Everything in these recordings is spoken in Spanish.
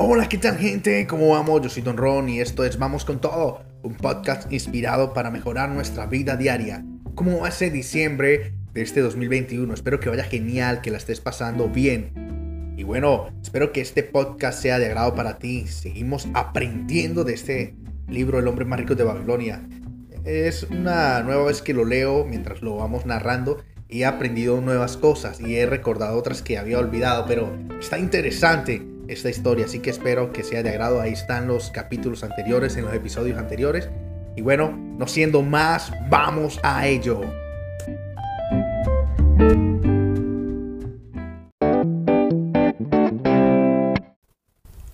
Hola, ¿qué tal gente? ¿Cómo vamos? Yo soy Don Ron y esto es Vamos con Todo, un podcast inspirado para mejorar nuestra vida diaria. ¿Cómo va ese diciembre de este 2021? Espero que vaya genial, que la estés pasando bien. Y bueno, espero que este podcast sea de agrado para ti. Seguimos aprendiendo de este libro El hombre más rico de Babilonia. Es una nueva vez que lo leo mientras lo vamos narrando y he aprendido nuevas cosas y he recordado otras que había olvidado, pero está interesante esta historia, así que espero que sea de agrado. Ahí están los capítulos anteriores, en los episodios anteriores. Y bueno, no siendo más, vamos a ello.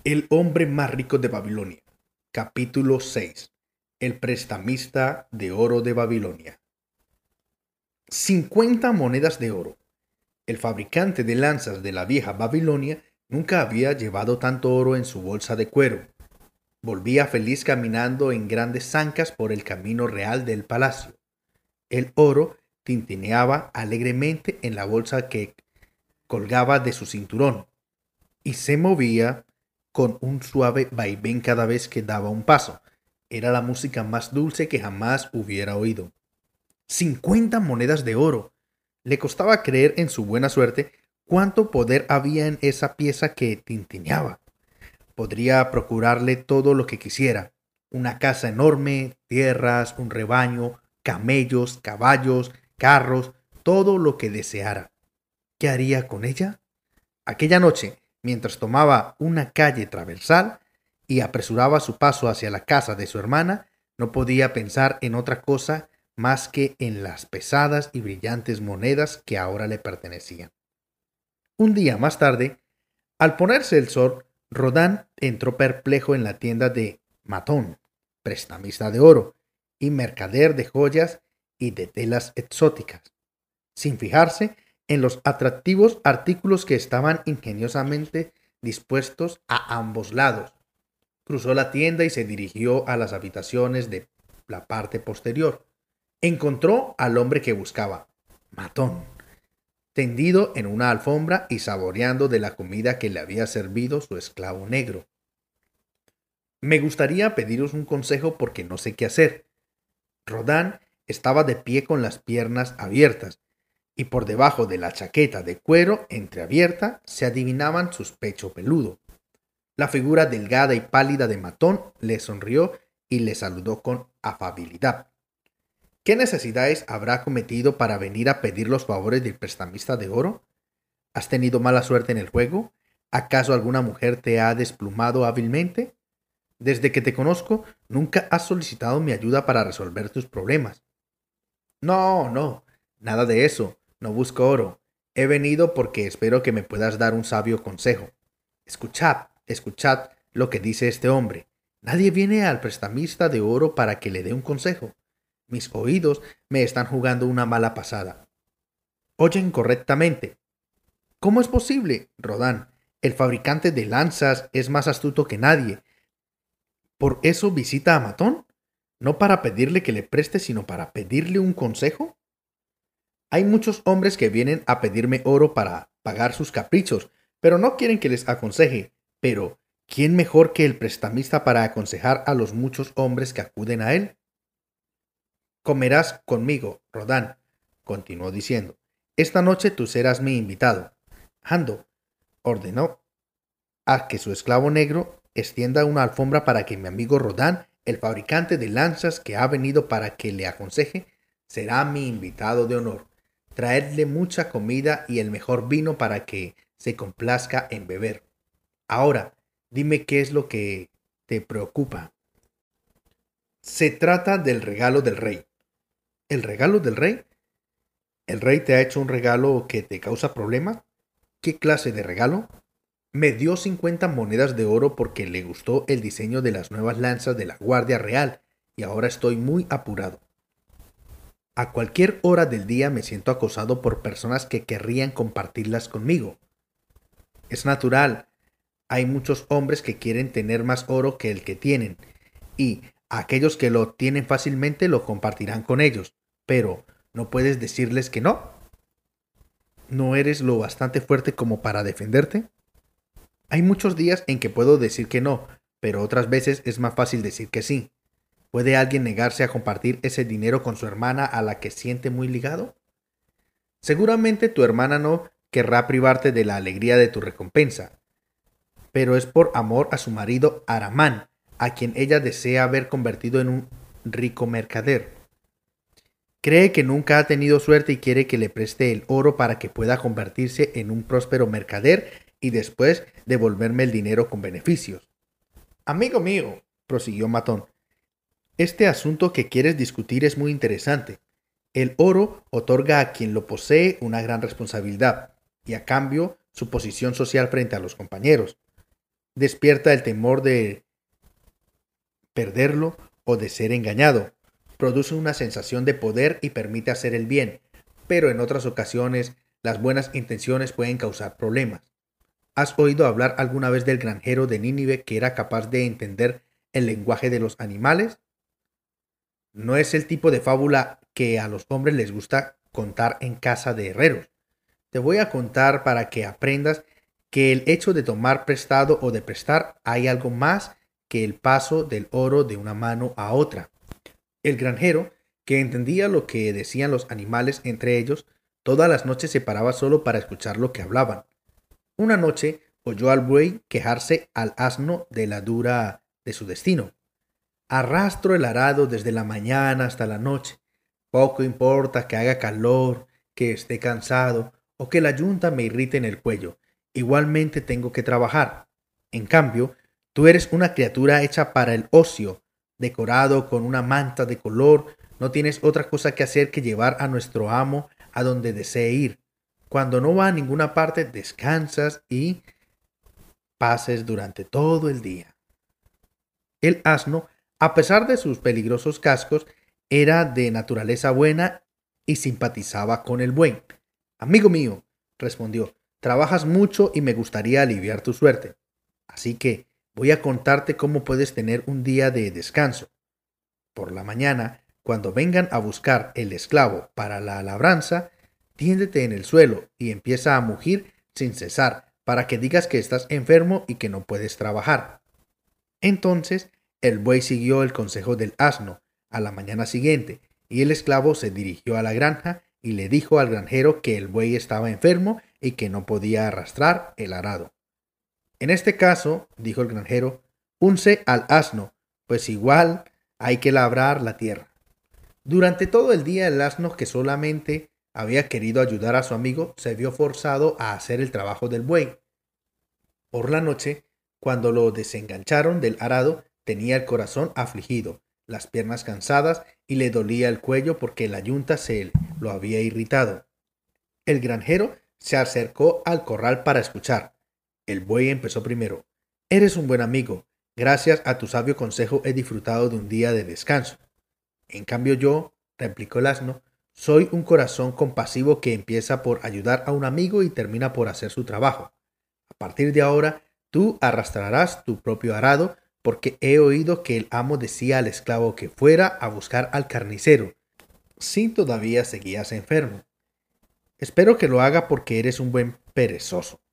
El hombre más rico de Babilonia. Capítulo 6. El prestamista de oro de Babilonia. 50 monedas de oro. El fabricante de lanzas de la vieja Babilonia Nunca había llevado tanto oro en su bolsa de cuero. Volvía feliz caminando en grandes zancas por el camino real del palacio. El oro tintineaba alegremente en la bolsa que colgaba de su cinturón y se movía con un suave vaivén cada vez que daba un paso. Era la música más dulce que jamás hubiera oído. Cincuenta monedas de oro. Le costaba creer en su buena suerte cuánto poder había en esa pieza que tintineaba. Podría procurarle todo lo que quisiera, una casa enorme, tierras, un rebaño, camellos, caballos, carros, todo lo que deseara. ¿Qué haría con ella? Aquella noche, mientras tomaba una calle traversal y apresuraba su paso hacia la casa de su hermana, no podía pensar en otra cosa más que en las pesadas y brillantes monedas que ahora le pertenecían. Un día más tarde, al ponerse el sol, Rodán entró perplejo en la tienda de Matón, prestamista de oro y mercader de joyas y de telas exóticas, sin fijarse en los atractivos artículos que estaban ingeniosamente dispuestos a ambos lados. Cruzó la tienda y se dirigió a las habitaciones de la parte posterior. Encontró al hombre que buscaba, Matón tendido en una alfombra y saboreando de la comida que le había servido su esclavo negro. Me gustaría pediros un consejo porque no sé qué hacer. Rodán estaba de pie con las piernas abiertas, y por debajo de la chaqueta de cuero entreabierta se adivinaban sus pechos peludo. La figura delgada y pálida de Matón le sonrió y le saludó con afabilidad. ¿Qué necesidades habrá cometido para venir a pedir los favores del prestamista de oro? ¿Has tenido mala suerte en el juego? ¿Acaso alguna mujer te ha desplumado hábilmente? Desde que te conozco, nunca has solicitado mi ayuda para resolver tus problemas. No, no, nada de eso. No busco oro. He venido porque espero que me puedas dar un sabio consejo. Escuchad, escuchad lo que dice este hombre. Nadie viene al prestamista de oro para que le dé un consejo. Mis oídos me están jugando una mala pasada. Oyen correctamente. ¿Cómo es posible, Rodán? El fabricante de lanzas es más astuto que nadie. ¿Por eso visita a Matón? ¿No para pedirle que le preste, sino para pedirle un consejo? Hay muchos hombres que vienen a pedirme oro para pagar sus caprichos, pero no quieren que les aconseje. Pero, ¿quién mejor que el prestamista para aconsejar a los muchos hombres que acuden a él? Comerás conmigo, Rodán, continuó diciendo. Esta noche tú serás mi invitado. Hando ordenó a que su esclavo negro extienda una alfombra para que mi amigo Rodán, el fabricante de lanzas que ha venido para que le aconseje, será mi invitado de honor. Traedle mucha comida y el mejor vino para que se complazca en beber. Ahora, dime qué es lo que te preocupa. Se trata del regalo del rey. ¿El regalo del rey? ¿El rey te ha hecho un regalo que te causa problema? ¿Qué clase de regalo? Me dio 50 monedas de oro porque le gustó el diseño de las nuevas lanzas de la Guardia Real y ahora estoy muy apurado. A cualquier hora del día me siento acosado por personas que querrían compartirlas conmigo. Es natural, hay muchos hombres que quieren tener más oro que el que tienen, y aquellos que lo tienen fácilmente lo compartirán con ellos, pero ¿no puedes decirles que no? ¿No eres lo bastante fuerte como para defenderte? Hay muchos días en que puedo decir que no, pero otras veces es más fácil decir que sí. ¿Puede alguien negarse a compartir ese dinero con su hermana a la que siente muy ligado? Seguramente tu hermana no querrá privarte de la alegría de tu recompensa, pero es por amor a su marido Aramán, a quien ella desea ver convertido en un rico mercader. Cree que nunca ha tenido suerte y quiere que le preste el oro para que pueda convertirse en un próspero mercader y después devolverme el dinero con beneficios. Amigo mío, prosiguió Matón, este asunto que quieres discutir es muy interesante. El oro otorga a quien lo posee una gran responsabilidad y a cambio su posición social frente a los compañeros. Despierta el temor de perderlo o de ser engañado. Produce una sensación de poder y permite hacer el bien, pero en otras ocasiones las buenas intenciones pueden causar problemas. ¿Has oído hablar alguna vez del granjero de Nínive que era capaz de entender el lenguaje de los animales? No es el tipo de fábula que a los hombres les gusta contar en casa de herreros. Te voy a contar para que aprendas que el hecho de tomar prestado o de prestar hay algo más que el paso del oro de una mano a otra. El granjero, que entendía lo que decían los animales entre ellos, todas las noches se paraba solo para escuchar lo que hablaban. Una noche oyó al buey quejarse al asno de la dura de su destino. Arrastro el arado desde la mañana hasta la noche. Poco importa que haga calor, que esté cansado o que la yunta me irrite en el cuello. Igualmente tengo que trabajar. En cambio, tú eres una criatura hecha para el ocio, decorado con una manta de color. No tienes otra cosa que hacer que llevar a nuestro amo a donde desee ir. Cuando no va a ninguna parte, descansas y pases durante todo el día. El asno a pesar de sus peligrosos cascos, era de naturaleza buena y simpatizaba con el buen. Amigo mío, respondió, trabajas mucho y me gustaría aliviar tu suerte. Así que voy a contarte cómo puedes tener un día de descanso. Por la mañana, cuando vengan a buscar el esclavo para la labranza, tiéndete en el suelo y empieza a mugir sin cesar para que digas que estás enfermo y que no puedes trabajar. Entonces el buey siguió el consejo del asno a la mañana siguiente, y el esclavo se dirigió a la granja y le dijo al granjero que el buey estaba enfermo y que no podía arrastrar el arado. En este caso, dijo el granjero, unce al asno, pues igual hay que labrar la tierra. Durante todo el día el asno que solamente había querido ayudar a su amigo se vio forzado a hacer el trabajo del buey. Por la noche, cuando lo desengancharon del arado, Tenía el corazón afligido, las piernas cansadas y le dolía el cuello porque la yunta se lo había irritado. El granjero se acercó al corral para escuchar. El buey empezó primero. Eres un buen amigo. Gracias a tu sabio consejo he disfrutado de un día de descanso. En cambio yo, replicó el asno, soy un corazón compasivo que empieza por ayudar a un amigo y termina por hacer su trabajo. A partir de ahora, tú arrastrarás tu propio arado porque he oído que el amo decía al esclavo que fuera a buscar al carnicero, si todavía seguías enfermo. Espero que lo haga porque eres un buen perezoso.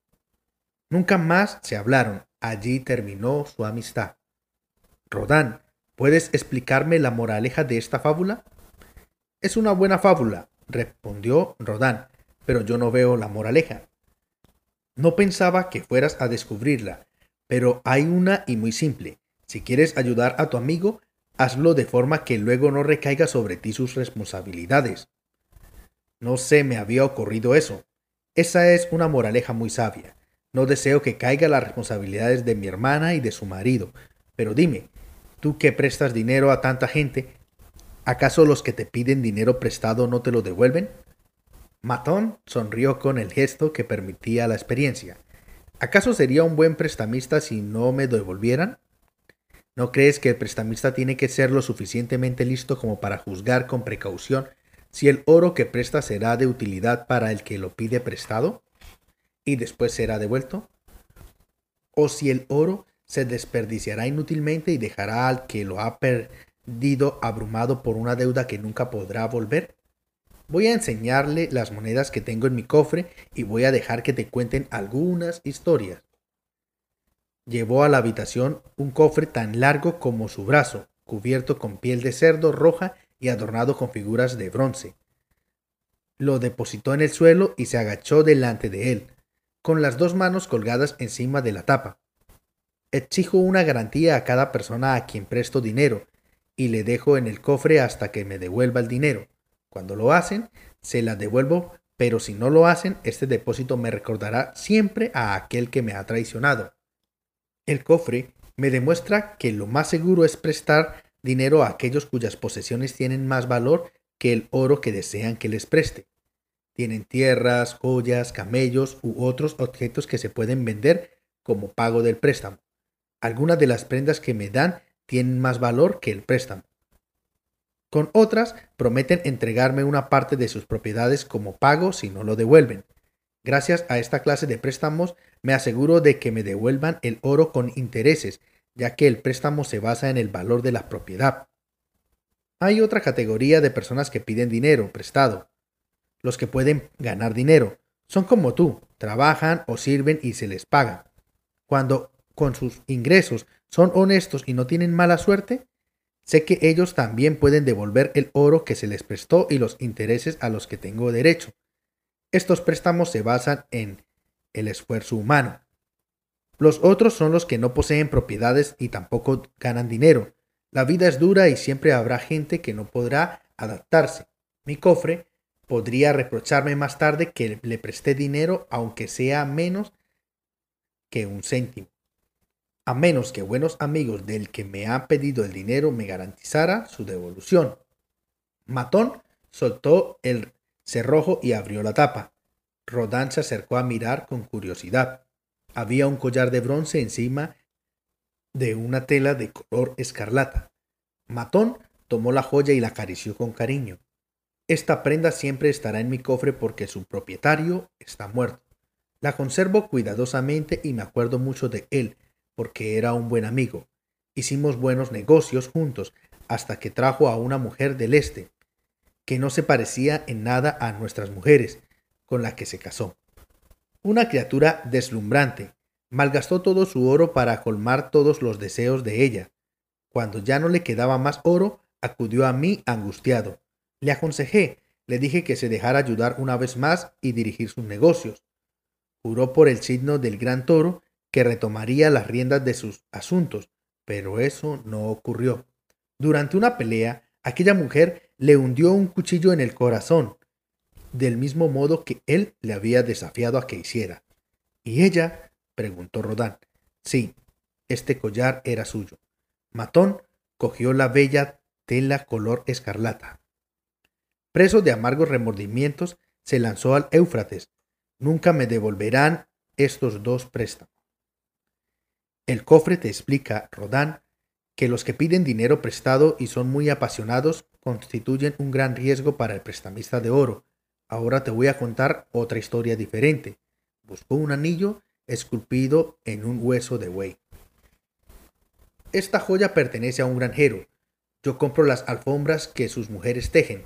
Nunca más se hablaron. Allí terminó su amistad. Rodán, ¿puedes explicarme la moraleja de esta fábula? Es una buena fábula, respondió Rodán, pero yo no veo la moraleja. No pensaba que fueras a descubrirla, pero hay una y muy simple. Si quieres ayudar a tu amigo, hazlo de forma que luego no recaiga sobre ti sus responsabilidades. No se me había ocurrido eso. Esa es una moraleja muy sabia. No deseo que caiga las responsabilidades de mi hermana y de su marido. Pero dime, tú que prestas dinero a tanta gente, ¿acaso los que te piden dinero prestado no te lo devuelven? Matón sonrió con el gesto que permitía la experiencia. ¿Acaso sería un buen prestamista si no me devolvieran? ¿No crees que el prestamista tiene que ser lo suficientemente listo como para juzgar con precaución si el oro que presta será de utilidad para el que lo pide prestado y después será devuelto? ¿O si el oro se desperdiciará inútilmente y dejará al que lo ha perdido abrumado por una deuda que nunca podrá volver? Voy a enseñarle las monedas que tengo en mi cofre y voy a dejar que te cuenten algunas historias. llevó a la habitación un cofre tan largo como su brazo, cubierto con piel de cerdo roja y adornado con figuras de bronce. Lo depositó en el suelo y se agachó delante de él, con las dos manos colgadas encima de la tapa. Exijo una garantía a cada persona a quien presto dinero y le dejo en el cofre hasta que me devuelva el dinero. Cuando lo hacen, se la devuelvo, pero si no lo hacen, este depósito me recordará siempre a aquel que me ha traicionado. El cofre me demuestra que lo más seguro es prestar dinero a aquellos cuyas posesiones tienen más valor que el oro que desean que les preste. Tienen tierras, joyas, camellos u otros objetos que se pueden vender como pago del préstamo. Algunas de las prendas que me dan tienen más valor que el préstamo. Con otras prometen entregarme una parte de sus propiedades como pago si no lo devuelven. Gracias a esta clase de préstamos me aseguro de que me devuelvan el oro con intereses, ya que el préstamo se basa en el valor de la propiedad. Hay otra categoría de personas que piden dinero prestado. Los que pueden ganar dinero. Son como tú, trabajan o sirven y se les paga. Cuando con sus ingresos son honestos y no tienen mala suerte, sé que ellos también pueden devolver el oro que se les prestó y los intereses a los que tengo derecho. Estos préstamos se basan en el esfuerzo humano. Los otros son los que no poseen propiedades y tampoco ganan dinero. La vida es dura y siempre habrá gente que no podrá adaptarse. Mi cofre podría reprocharme más tarde que le presté dinero aunque sea menos que un céntimo. A menos que buenos amigos del que me ha pedido el dinero me garantizara su devolución. Matón soltó el cerrojo y abrió la tapa. Rodán se acercó a mirar con curiosidad. Había un collar de bronce encima de una tela de color escarlata. Matón tomó la joya y la acarició con cariño. Esta prenda siempre estará en mi cofre porque su propietario está muerto. La conservo cuidadosamente y me acuerdo mucho de él, porque era un buen amigo. Hicimos buenos negocios juntos hasta que trajo a una mujer del este, que no se parecía en nada a nuestras mujeres, con la que se casó. Una criatura deslumbrante, malgastó todo su oro para colmar todos los deseos de ella. Cuando ya no le quedaba más oro, acudió a mí angustiado. Le aconsejé, le dije que se dejara ayudar una vez más y dirigir sus negocios. Juró por el signo del gran toro que retomaría las riendas de sus asuntos, pero eso no ocurrió. Durante una pelea, aquella mujer le hundió un cuchillo en el corazón, del mismo modo que él le había desafiado a que hiciera. ¿Y ella? preguntó Rodán. Sí, este collar era suyo. Matón cogió la bella tela color escarlata. Preso de amargos remordimientos, se lanzó al Éufrates. Nunca me devolverán estos dos préstamos. El cofre te explica, Rodán, que los que piden dinero prestado y son muy apasionados constituyen un gran riesgo para el prestamista de oro. Ahora te voy a contar otra historia diferente. Buscó un anillo esculpido en un hueso de buey. Esta joya pertenece a un granjero. Yo compro las alfombras que sus mujeres tejen.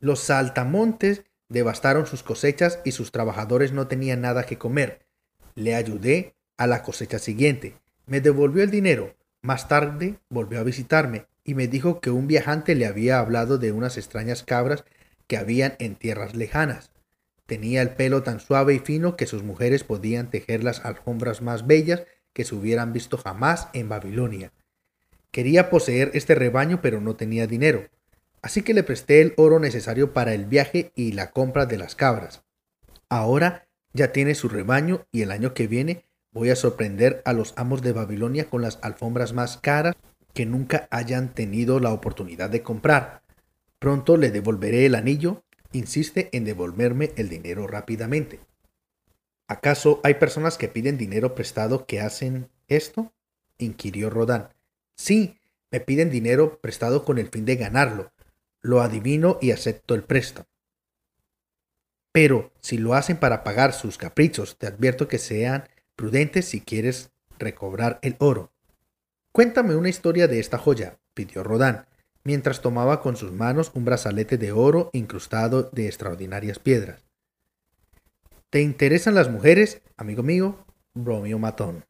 Los saltamontes devastaron sus cosechas y sus trabajadores no tenían nada que comer. Le ayudé a la cosecha siguiente. Me devolvió el dinero. Más tarde volvió a visitarme y me dijo que un viajante le había hablado de unas extrañas cabras que habían en tierras lejanas. Tenía el pelo tan suave y fino que sus mujeres podían tejer las alfombras más bellas que se hubieran visto jamás en Babilonia. Quería poseer este rebaño pero no tenía dinero, así que le presté el oro necesario para el viaje y la compra de las cabras. Ahora ya tiene su rebaño y el año que viene voy a sorprender a los amos de Babilonia con las alfombras más caras que nunca hayan tenido la oportunidad de comprar. Pronto le devolveré el anillo. Insiste en devolverme el dinero rápidamente. ¿Acaso hay personas que piden dinero prestado que hacen esto? inquirió Rodán. Sí, me piden dinero prestado con el fin de ganarlo. Lo adivino y acepto el préstamo. Pero si lo hacen para pagar sus caprichos, te advierto que sean prudentes si quieres recobrar el oro. Cuéntame una historia de esta joya, pidió Rodán, mientras tomaba con sus manos un brazalete de oro incrustado de extraordinarias piedras. ¿Te interesan las mujeres, amigo mío? bromeó Matón.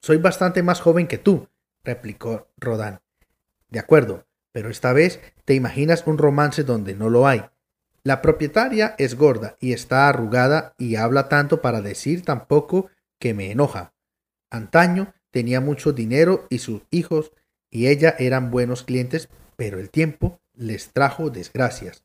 Soy bastante más joven que tú, replicó Rodán. De acuerdo, pero esta vez te imaginas un romance donde no lo hay. La propietaria es gorda y está arrugada y habla tanto para decir tan poco que me enoja. Antaño tenía mucho dinero y sus hijos y ella eran buenos clientes, pero el tiempo les trajo desgracias.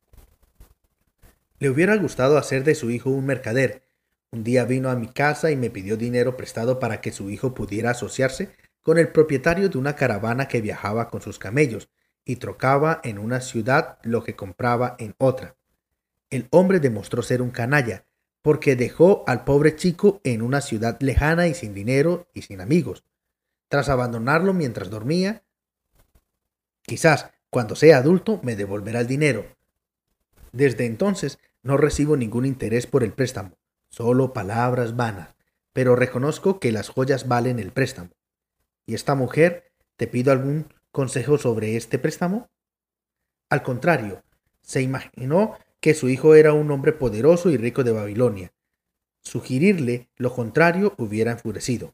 Le hubiera gustado hacer de su hijo un mercader. Un día vino a mi casa y me pidió dinero prestado para que su hijo pudiera asociarse con el propietario de una caravana que viajaba con sus camellos y trocaba en una ciudad lo que compraba en otra. El hombre demostró ser un canalla, porque dejó al pobre chico en una ciudad lejana y sin dinero y sin amigos. Tras abandonarlo mientras dormía, quizás cuando sea adulto me devolverá el dinero. Desde entonces no recibo ningún interés por el préstamo, solo palabras vanas, pero reconozco que las joyas valen el préstamo. ¿Y esta mujer te pido algún consejo sobre este préstamo? Al contrario, se imaginó que su hijo era un hombre poderoso y rico de Babilonia. Sugerirle lo contrario hubiera enfurecido.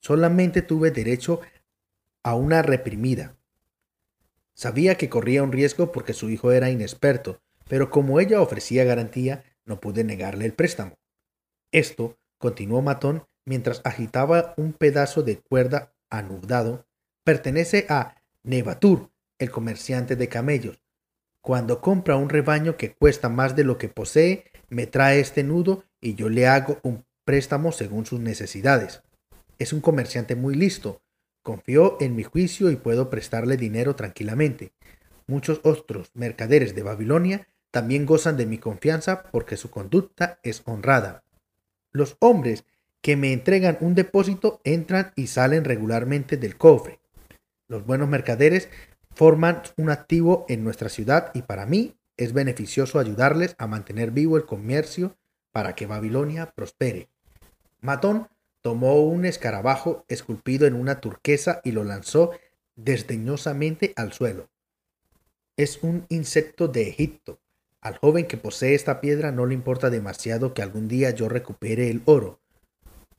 Solamente tuve derecho a una reprimida. Sabía que corría un riesgo porque su hijo era inexperto, pero como ella ofrecía garantía, no pude negarle el préstamo. Esto, continuó Matón mientras agitaba un pedazo de cuerda anudado, pertenece a Nebatur, el comerciante de camellos. Cuando compra un rebaño que cuesta más de lo que posee, me trae este nudo y yo le hago un préstamo según sus necesidades. Es un comerciante muy listo. Confío en mi juicio y puedo prestarle dinero tranquilamente. Muchos otros mercaderes de Babilonia también gozan de mi confianza porque su conducta es honrada. Los hombres que me entregan un depósito entran y salen regularmente del cofre. Los buenos mercaderes forman un activo en nuestra ciudad y para mí es beneficioso ayudarles a mantener vivo el comercio para que Babilonia prospere. Matón tomó un escarabajo esculpido en una turquesa y lo lanzó desdeñosamente al suelo. Es un insecto de Egipto. Al joven que posee esta piedra no le importa demasiado que algún día yo recupere el oro.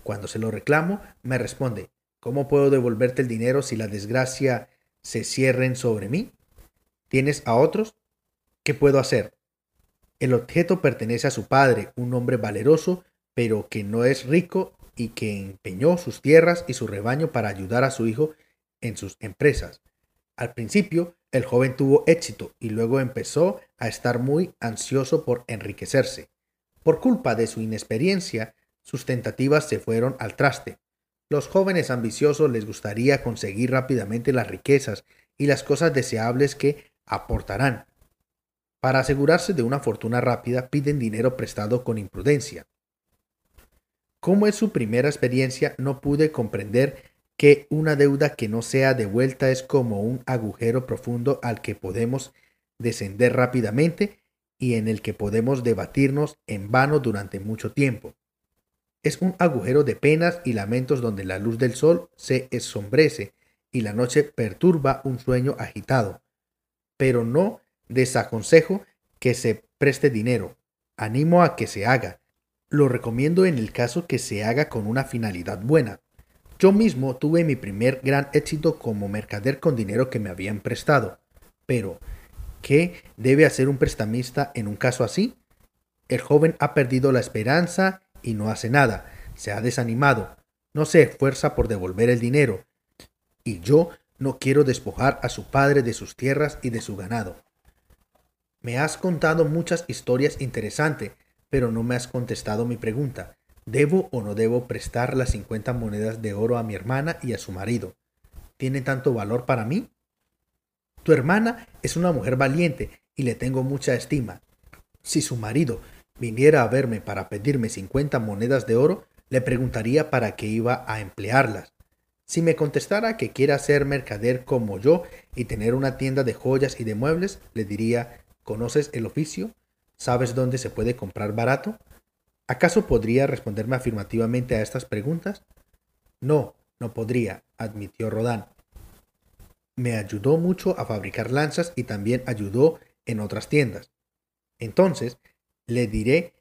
Cuando se lo reclamo, me responde, ¿cómo puedo devolverte el dinero si la desgracia se cierren sobre mí? ¿Tienes a otros? ¿Qué puedo hacer? El objeto pertenece a su padre, un hombre valeroso, pero que no es rico y que empeñó sus tierras y su rebaño para ayudar a su hijo en sus empresas. Al principio, el joven tuvo éxito y luego empezó a estar muy ansioso por enriquecerse. Por culpa de su inexperiencia, sus tentativas se fueron al traste. Los jóvenes ambiciosos les gustaría conseguir rápidamente las riquezas y las cosas deseables que aportarán. Para asegurarse de una fortuna rápida piden dinero prestado con imprudencia. Como es su primera experiencia, no pude comprender que una deuda que no sea devuelta es como un agujero profundo al que podemos descender rápidamente y en el que podemos debatirnos en vano durante mucho tiempo. Es un agujero de penas y lamentos donde la luz del sol se ensombrece y la noche perturba un sueño agitado. Pero no desaconsejo que se preste dinero. Animo a que se haga. Lo recomiendo en el caso que se haga con una finalidad buena. Yo mismo tuve mi primer gran éxito como mercader con dinero que me habían prestado. Pero, ¿qué debe hacer un prestamista en un caso así? El joven ha perdido la esperanza y no hace nada, se ha desanimado, no se esfuerza por devolver el dinero, y yo no quiero despojar a su padre de sus tierras y de su ganado. Me has contado muchas historias interesantes, pero no me has contestado mi pregunta. ¿Debo o no debo prestar las 50 monedas de oro a mi hermana y a su marido? ¿Tiene tanto valor para mí? Tu hermana es una mujer valiente y le tengo mucha estima. Si su marido viniera a verme para pedirme 50 monedas de oro, le preguntaría para qué iba a emplearlas. Si me contestara que quiere ser mercader como yo y tener una tienda de joyas y de muebles, le diría, ¿conoces el oficio? ¿Sabes dónde se puede comprar barato? ¿Acaso podría responderme afirmativamente a estas preguntas? No, no podría, admitió Rodán. Me ayudó mucho a fabricar lanzas y también ayudó en otras tiendas. Entonces, le diré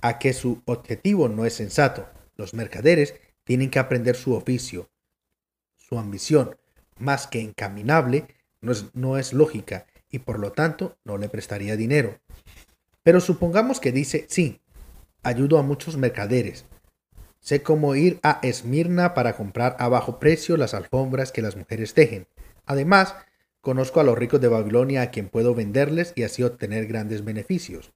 a que su objetivo no es sensato. Los mercaderes tienen que aprender su oficio. su ambición más que encaminable no es, no es lógica y por lo tanto no le prestaría dinero. Pero supongamos que dice, sí, ayudo a muchos mercaderes. Sé cómo ir a Esmirna para comprar a bajo precio las alfombras que las mujeres tejen. Además, conozco a los ricos de Babilonia a quien puedo venderles y así obtener grandes beneficios.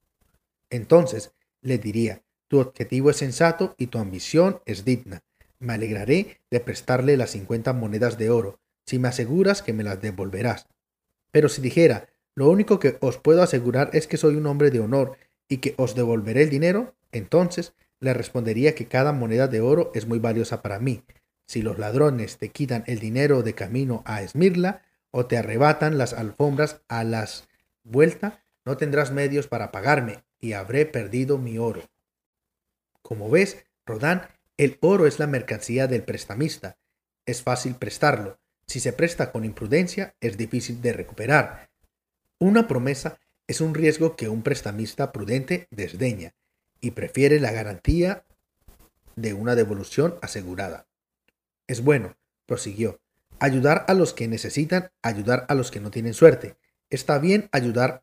Entonces, le diría, tu objetivo es sensato y tu ambición es digna. Me alegraré de prestarle las cincuenta monedas de oro, si me aseguras que me las devolverás. Pero si dijera, lo único que os puedo asegurar es que soy un hombre de honor y que os devolveré el dinero, entonces le respondería que cada moneda de oro es muy valiosa para mí. Si los ladrones te quitan el dinero de camino a Esmirla o te arrebatan las alfombras a las vuelta, no tendrás medios para pagarme y habré perdido mi oro. Como ves, Rodán, el oro es la mercancía del prestamista. Es fácil prestarlo. Si se presta con imprudencia, es difícil de recuperar. Una promesa es un riesgo que un prestamista prudente desdeña y prefiere la garantía de una devolución asegurada. Es bueno, prosiguió, ayudar a los que necesitan, ayudar a los que no tienen suerte. Está bien ayudar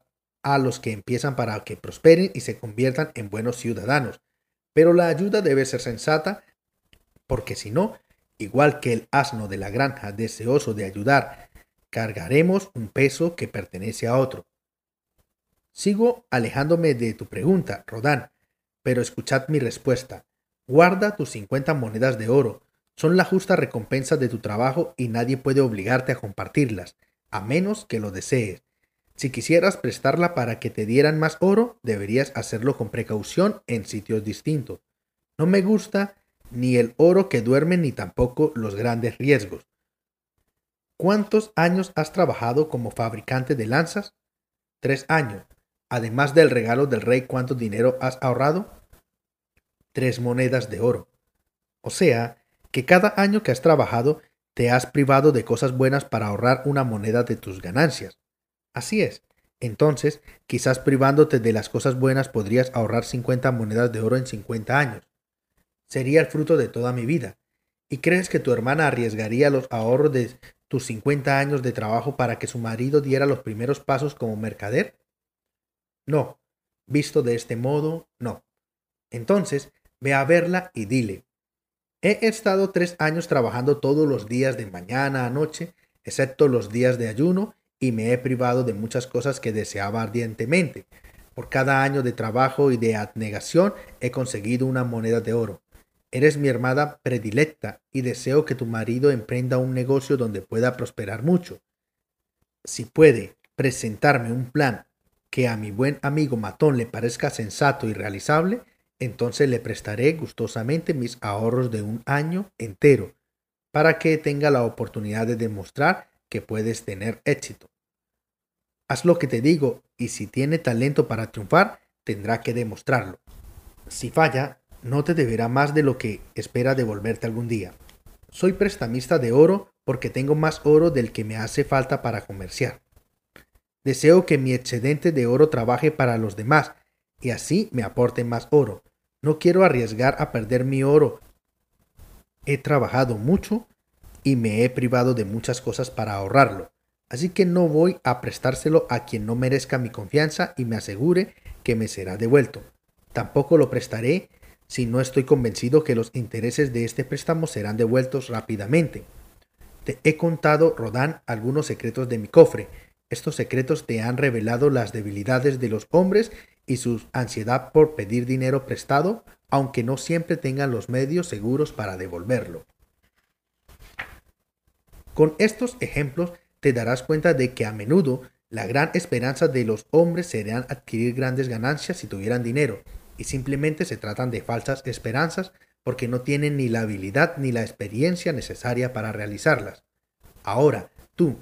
a los que empiezan para que prosperen y se conviertan en buenos ciudadanos, pero la ayuda debe ser sensata, porque si no, igual que el asno de la granja deseoso de ayudar, cargaremos un peso que pertenece a otro. Sigo alejándome de tu pregunta, Rodán, pero escuchad mi respuesta. Guarda tus cincuenta monedas de oro. Son la justa recompensa de tu trabajo y nadie puede obligarte a compartirlas, a menos que lo desees. Si quisieras prestarla para que te dieran más oro, deberías hacerlo con precaución en sitios distintos. No me gusta ni el oro que duerme ni tampoco los grandes riesgos. ¿Cuántos años has trabajado como fabricante de lanzas? Tres años. Además del regalo del rey, ¿cuánto dinero has ahorrado? tres monedas de oro. O sea, que cada año que has trabajado te has privado de cosas buenas para ahorrar una moneda de tus ganancias. Así es. Entonces, quizás privándote de las cosas buenas podrías ahorrar 50 monedas de oro en 50 años. Sería el fruto de toda mi vida. ¿Y crees que tu hermana arriesgaría los ahorros de tus 50 años de trabajo para que su marido diera los primeros pasos como mercader? No. Visto de este modo, no. Entonces, Ve a verla y dile, he estado tres años trabajando todos los días de mañana a noche, excepto los días de ayuno, y me he privado de muchas cosas que deseaba ardientemente. Por cada año de trabajo y de abnegación he conseguido una moneda de oro. Eres mi hermana predilecta y deseo que tu marido emprenda un negocio donde pueda prosperar mucho. Si puede presentarme un plan que a mi buen amigo Matón le parezca sensato y realizable, entonces le prestaré gustosamente mis ahorros de un año entero para que tenga la oportunidad de demostrar que puedes tener éxito. Haz lo que te digo y si tiene talento para triunfar, tendrá que demostrarlo. Si falla, no te deberá más de lo que espera devolverte algún día. Soy prestamista de oro porque tengo más oro del que me hace falta para comerciar. Deseo que mi excedente de oro trabaje para los demás y así me aporte más oro. No quiero arriesgar a perder mi oro. He trabajado mucho y me he privado de muchas cosas para ahorrarlo. Así que no voy a prestárselo a quien no merezca mi confianza y me asegure que me será devuelto. Tampoco lo prestaré si no estoy convencido que los intereses de este préstamo serán devueltos rápidamente. Te he contado, Rodán, algunos secretos de mi cofre. Estos secretos te han revelado las debilidades de los hombres y su ansiedad por pedir dinero prestado, aunque no siempre tengan los medios seguros para devolverlo. Con estos ejemplos te darás cuenta de que a menudo la gran esperanza de los hombres serían adquirir grandes ganancias si tuvieran dinero, y simplemente se tratan de falsas esperanzas porque no tienen ni la habilidad ni la experiencia necesaria para realizarlas. Ahora, tú,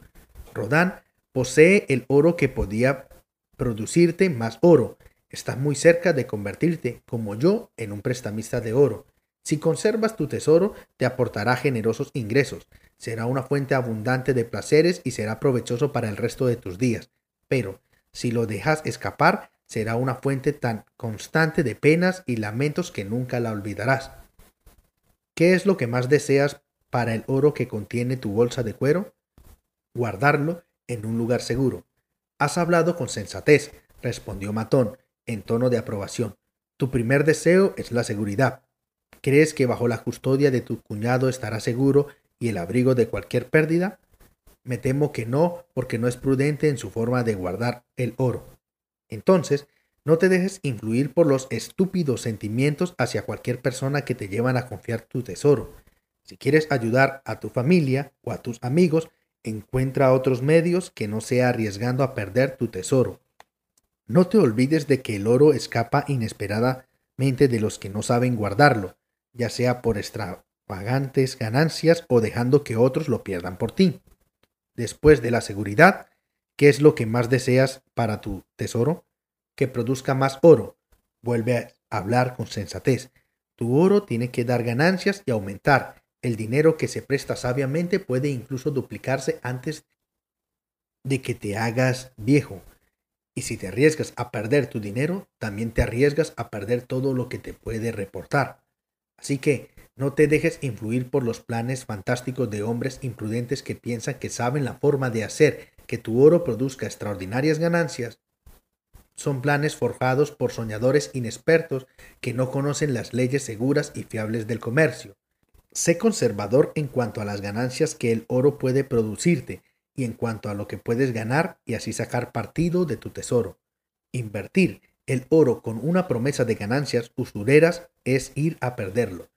Rodán, posee el oro que podía producirte más oro, Estás muy cerca de convertirte, como yo, en un prestamista de oro. Si conservas tu tesoro, te aportará generosos ingresos, será una fuente abundante de placeres y será provechoso para el resto de tus días. Pero, si lo dejas escapar, será una fuente tan constante de penas y lamentos que nunca la olvidarás. ¿Qué es lo que más deseas para el oro que contiene tu bolsa de cuero? Guardarlo en un lugar seguro. Has hablado con sensatez, respondió Matón, en tono de aprobación. Tu primer deseo es la seguridad. ¿Crees que bajo la custodia de tu cuñado estará seguro y el abrigo de cualquier pérdida? Me temo que no, porque no es prudente en su forma de guardar el oro. Entonces, no te dejes influir por los estúpidos sentimientos hacia cualquier persona que te llevan a confiar tu tesoro. Si quieres ayudar a tu familia o a tus amigos, encuentra otros medios que no sea arriesgando a perder tu tesoro. No te olvides de que el oro escapa inesperadamente de los que no saben guardarlo, ya sea por extravagantes ganancias o dejando que otros lo pierdan por ti. Después de la seguridad, ¿qué es lo que más deseas para tu tesoro? Que produzca más oro. Vuelve a hablar con sensatez. Tu oro tiene que dar ganancias y aumentar. El dinero que se presta sabiamente puede incluso duplicarse antes de que te hagas viejo. Y si te arriesgas a perder tu dinero, también te arriesgas a perder todo lo que te puede reportar. Así que no te dejes influir por los planes fantásticos de hombres imprudentes que piensan que saben la forma de hacer que tu oro produzca extraordinarias ganancias. Son planes forjados por soñadores inexpertos que no conocen las leyes seguras y fiables del comercio. Sé conservador en cuanto a las ganancias que el oro puede producirte y en cuanto a lo que puedes ganar y así sacar partido de tu tesoro. Invertir el oro con una promesa de ganancias usureras es ir a perderlo.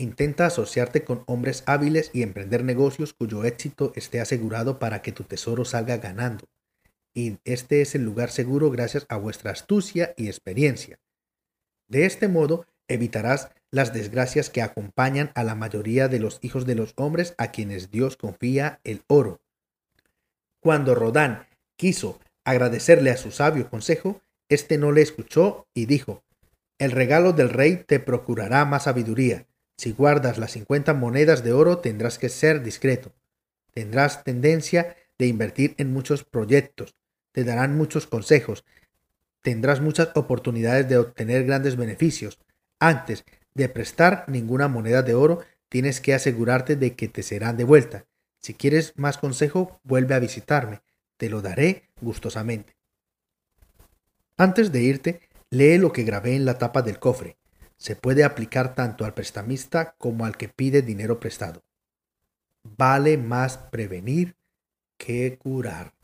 Intenta asociarte con hombres hábiles y emprender negocios cuyo éxito esté asegurado para que tu tesoro salga ganando. Y este es el lugar seguro gracias a vuestra astucia y experiencia. De este modo evitarás las desgracias que acompañan a la mayoría de los hijos de los hombres a quienes Dios confía el oro. Cuando Rodán quiso agradecerle a su sabio consejo, éste no le escuchó y dijo, El regalo del rey te procurará más sabiduría. Si guardas las cincuenta monedas de oro tendrás que ser discreto. Tendrás tendencia de invertir en muchos proyectos. Te darán muchos consejos. Tendrás muchas oportunidades de obtener grandes beneficios. Antes de prestar ninguna moneda de oro, tienes que asegurarte de que te serán de vuelta. Si quieres más consejo, vuelve a visitarme. Te lo daré gustosamente. Antes de irte, lee lo que grabé en la tapa del cofre. Se puede aplicar tanto al prestamista como al que pide dinero prestado. Vale más prevenir que curar.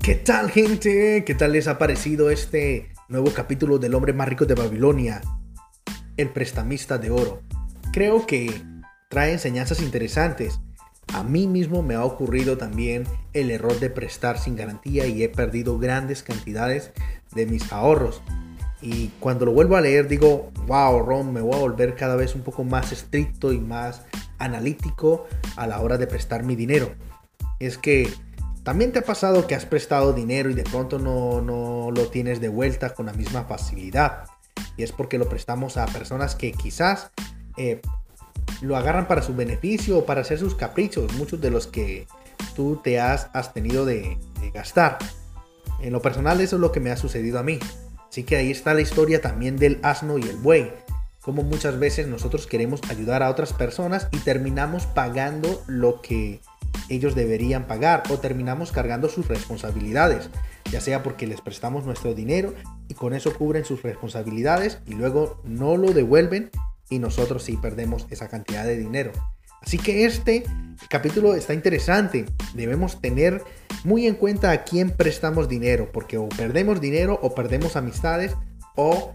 ¿Qué tal gente? ¿Qué tal les ha parecido este nuevo capítulo del hombre más rico de Babilonia? El prestamista de oro. Creo que trae enseñanzas interesantes. A mí mismo me ha ocurrido también el error de prestar sin garantía y he perdido grandes cantidades de mis ahorros. Y cuando lo vuelvo a leer digo, wow, Ron, me voy a volver cada vez un poco más estricto y más analítico a la hora de prestar mi dinero. Es que también te ha pasado que has prestado dinero y de pronto no, lo tienes de vuelta con la misma facilidad. Y es porque lo prestamos a personas que quizás eh, lo agarran para su beneficio o para hacer sus caprichos, muchos de los que tú te has, tenido de, de gastar. En lo personal eso es lo que me ha sucedido a mí. Así que ahí está la historia también del asno y el buey. Como muchas veces nosotros queremos ayudar a otras personas y terminamos pagando lo que ellos deberían pagar o terminamos cargando sus responsabilidades, ya sea porque les prestamos nuestro dinero y con eso cubren sus responsabilidades y luego no lo devuelven y nosotros sí perdemos esa cantidad de dinero. Así que este capítulo está interesante. Debemos tener muy en cuenta a quién prestamos dinero, porque o perdemos dinero o perdemos amistades o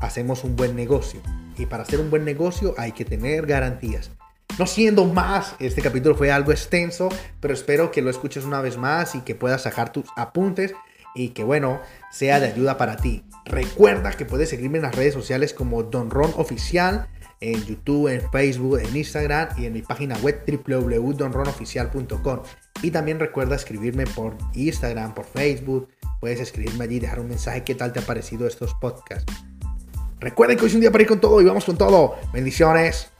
hacemos un buen negocio. Y para hacer un buen negocio hay que tener garantías. No siendo más, este capítulo fue algo extenso, pero espero que lo escuches una vez más y que puedas sacar tus apuntes y que bueno, sea de ayuda para ti. Recuerda que puedes seguirme en las redes sociales como Don Ron Oficial, en YouTube, en Facebook, en Instagram y en mi página web www.donronoficial.com. Y también recuerda escribirme por Instagram, por Facebook. Puedes escribirme allí, dejar un mensaje, qué tal te ha parecido estos podcasts. Recuerden que hoy es un día para ir con todo y vamos con todo. Bendiciones.